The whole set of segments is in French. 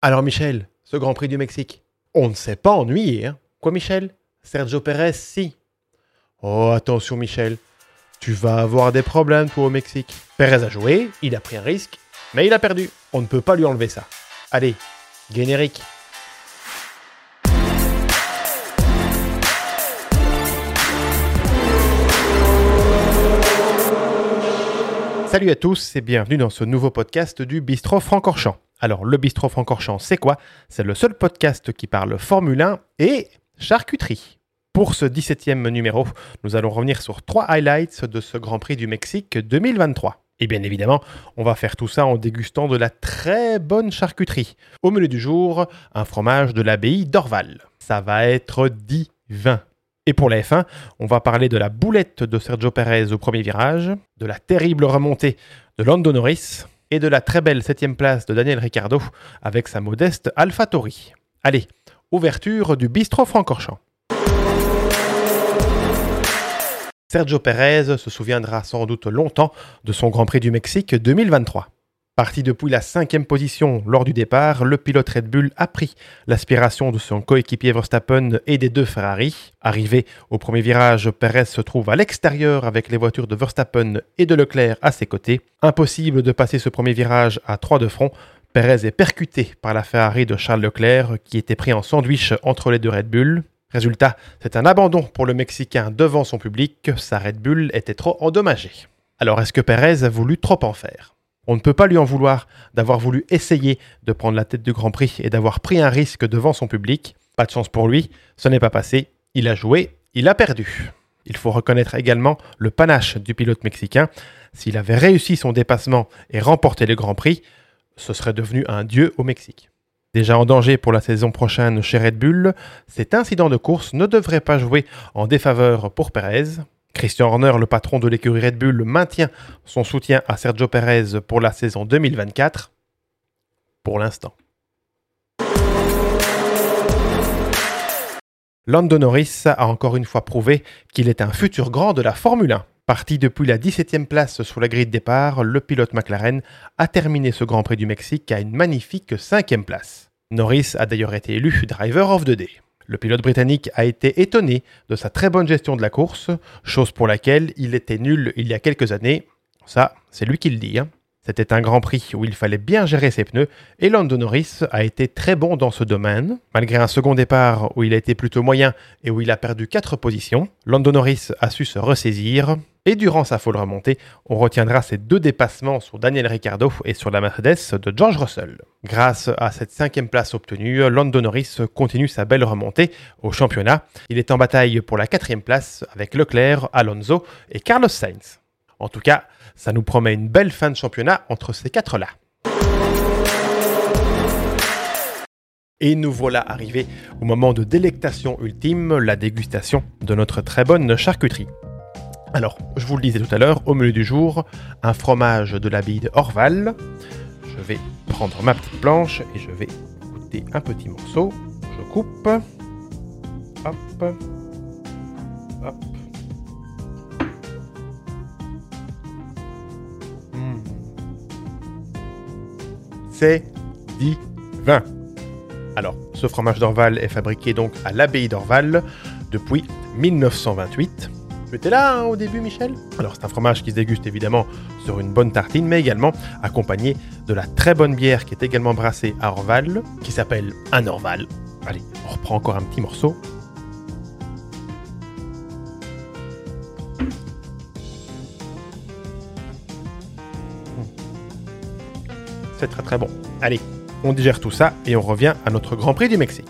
Alors Michel, ce Grand Prix du Mexique, on ne s'est pas ennuyé, hein Quoi Michel? Sergio Pérez, si. Oh attention Michel, tu vas avoir des problèmes toi au Mexique. Pérez a joué, il a pris un risque, mais il a perdu. On ne peut pas lui enlever ça. Allez, générique. Salut à tous et bienvenue dans ce nouveau podcast du Bistro Francorchamps. Alors, le Bistro Francorchamps, c'est quoi? C'est le seul podcast qui parle Formule 1 et charcuterie. Pour ce 17e numéro, nous allons revenir sur trois highlights de ce Grand Prix du Mexique 2023. Et bien évidemment, on va faire tout ça en dégustant de la très bonne charcuterie. Au menu du jour, un fromage de l'abbaye d'Orval. Ça va être divin. Et pour la F1, on va parler de la boulette de Sergio Perez au premier virage, de la terrible remontée de Lando Norris et de la très belle septième place de Daniel Ricciardo avec sa modeste AlphaTauri. Allez, ouverture du bistrot Francorchamps. Sergio Perez se souviendra sans doute longtemps de son Grand Prix du Mexique 2023. Parti depuis la cinquième position lors du départ, le pilote Red Bull a pris l'aspiration de son coéquipier Verstappen et des deux Ferrari. Arrivé au premier virage, Perez se trouve à l'extérieur avec les voitures de Verstappen et de Leclerc à ses côtés. Impossible de passer ce premier virage à trois de front. Perez est percuté par la Ferrari de Charles Leclerc qui était pris en sandwich entre les deux Red Bull. Résultat, c'est un abandon pour le Mexicain devant son public, sa Red Bull était trop endommagée. Alors est-ce que Perez a voulu trop en faire? On ne peut pas lui en vouloir d'avoir voulu essayer de prendre la tête du Grand Prix et d'avoir pris un risque devant son public. Pas de chance pour lui, ce n'est pas passé. Il a joué, il a perdu. Il faut reconnaître également le panache du pilote mexicain. S'il avait réussi son dépassement et remporté le Grand Prix, ce serait devenu un dieu au Mexique. Déjà en danger pour la saison prochaine chez Red Bull, cet incident de course ne devrait pas jouer en défaveur pour Perez. Christian Horner, le patron de l'écurie Red Bull, maintient son soutien à Sergio Perez pour la saison 2024. Pour l'instant. Lando Norris a encore une fois prouvé qu'il est un futur grand de la Formule 1. Parti depuis la 17e place sur la grille de départ, le pilote McLaren a terminé ce Grand Prix du Mexique à une magnifique 5e place. Norris a d'ailleurs été élu Driver of the Day. Le pilote britannique a été étonné de sa très bonne gestion de la course, chose pour laquelle il était nul il y a quelques années. Ça, c'est lui qui le dit. Hein. C'était un grand prix où il fallait bien gérer ses pneus et Lando Norris a été très bon dans ce domaine. Malgré un second départ où il a été plutôt moyen et où il a perdu 4 positions, Lando Norris a su se ressaisir et durant sa folle remontée, on retiendra ses deux dépassements sur Daniel Ricciardo et sur la Mercedes de George Russell. Grâce à cette cinquième place obtenue, Lando Norris continue sa belle remontée au championnat. Il est en bataille pour la quatrième place avec Leclerc, Alonso et Carlos Sainz. En tout cas, ça nous promet une belle fin de championnat entre ces quatre-là. Et nous voilà arrivés au moment de délectation ultime, la dégustation de notre très bonne charcuterie. Alors, je vous le disais tout à l'heure, au menu du jour, un fromage de la bide Orval. Je vais prendre ma petite planche et je vais goûter un petit morceau. Je coupe. Hop. Hop. Hmm. C'est divin. Alors, ce fromage d'Orval est fabriqué donc à l'abbaye d'Orval depuis 1928. Tu étais là hein, au début, Michel? Alors, c'est un fromage qui se déguste évidemment sur une bonne tartine, mais également accompagné de la très bonne bière qui est également brassée à Orval, qui s'appelle un Orval. Allez, on reprend encore un petit morceau. C'est très très bon. Allez, on digère tout ça et on revient à notre Grand Prix du Mexique.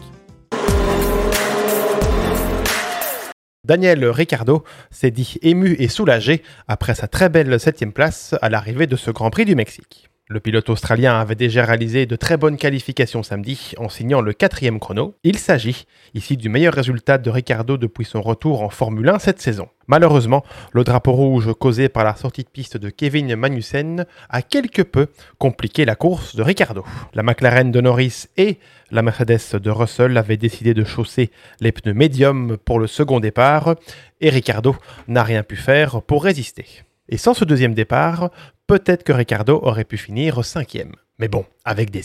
Daniel Ricciardo s'est dit ému et soulagé après sa très belle septième place à l'arrivée de ce Grand Prix du Mexique. Le pilote australien avait déjà réalisé de très bonnes qualifications samedi en signant le quatrième chrono. Il s'agit ici du meilleur résultat de Ricardo depuis son retour en Formule 1 cette saison. Malheureusement, le drapeau rouge causé par la sortie de piste de Kevin Magnussen a quelque peu compliqué la course de Ricardo. La McLaren de Norris et la Mercedes de Russell avaient décidé de chausser les pneus médiums pour le second départ et Ricardo n'a rien pu faire pour résister. Et sans ce deuxième départ, peut-être que Ricardo aurait pu finir cinquième. Mais bon, avec des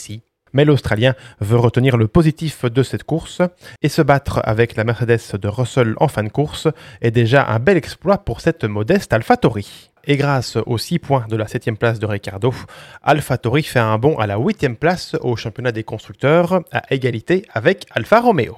Mais l'Australien veut retenir le positif de cette course et se battre avec la Mercedes de Russell en fin de course est déjà un bel exploit pour cette modeste AlphaTauri. Et grâce aux 6 points de la 7 place de Ricardo, AlphaTauri fait un bond à la 8 place au championnat des constructeurs à égalité avec Alfa Romeo.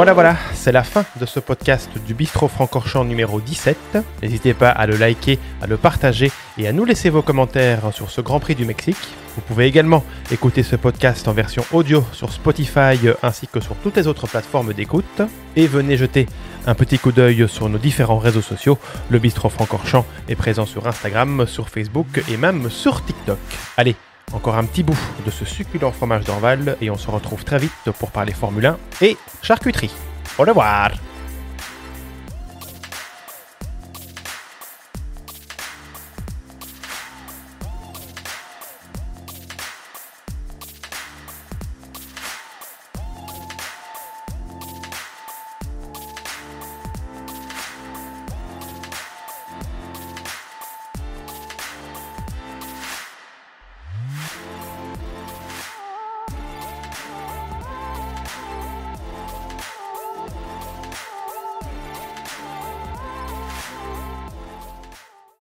Voilà, voilà, c'est la fin de ce podcast du Bistro Francorchamps numéro 17. N'hésitez pas à le liker, à le partager et à nous laisser vos commentaires sur ce Grand Prix du Mexique. Vous pouvez également écouter ce podcast en version audio sur Spotify ainsi que sur toutes les autres plateformes d'écoute. Et venez jeter un petit coup d'œil sur nos différents réseaux sociaux. Le Bistro Francorchamps est présent sur Instagram, sur Facebook et même sur TikTok. Allez, encore un petit bout de ce succulent fromage d'Orval et on se retrouve très vite pour parler Formule 1 et charcuterie. Au revoir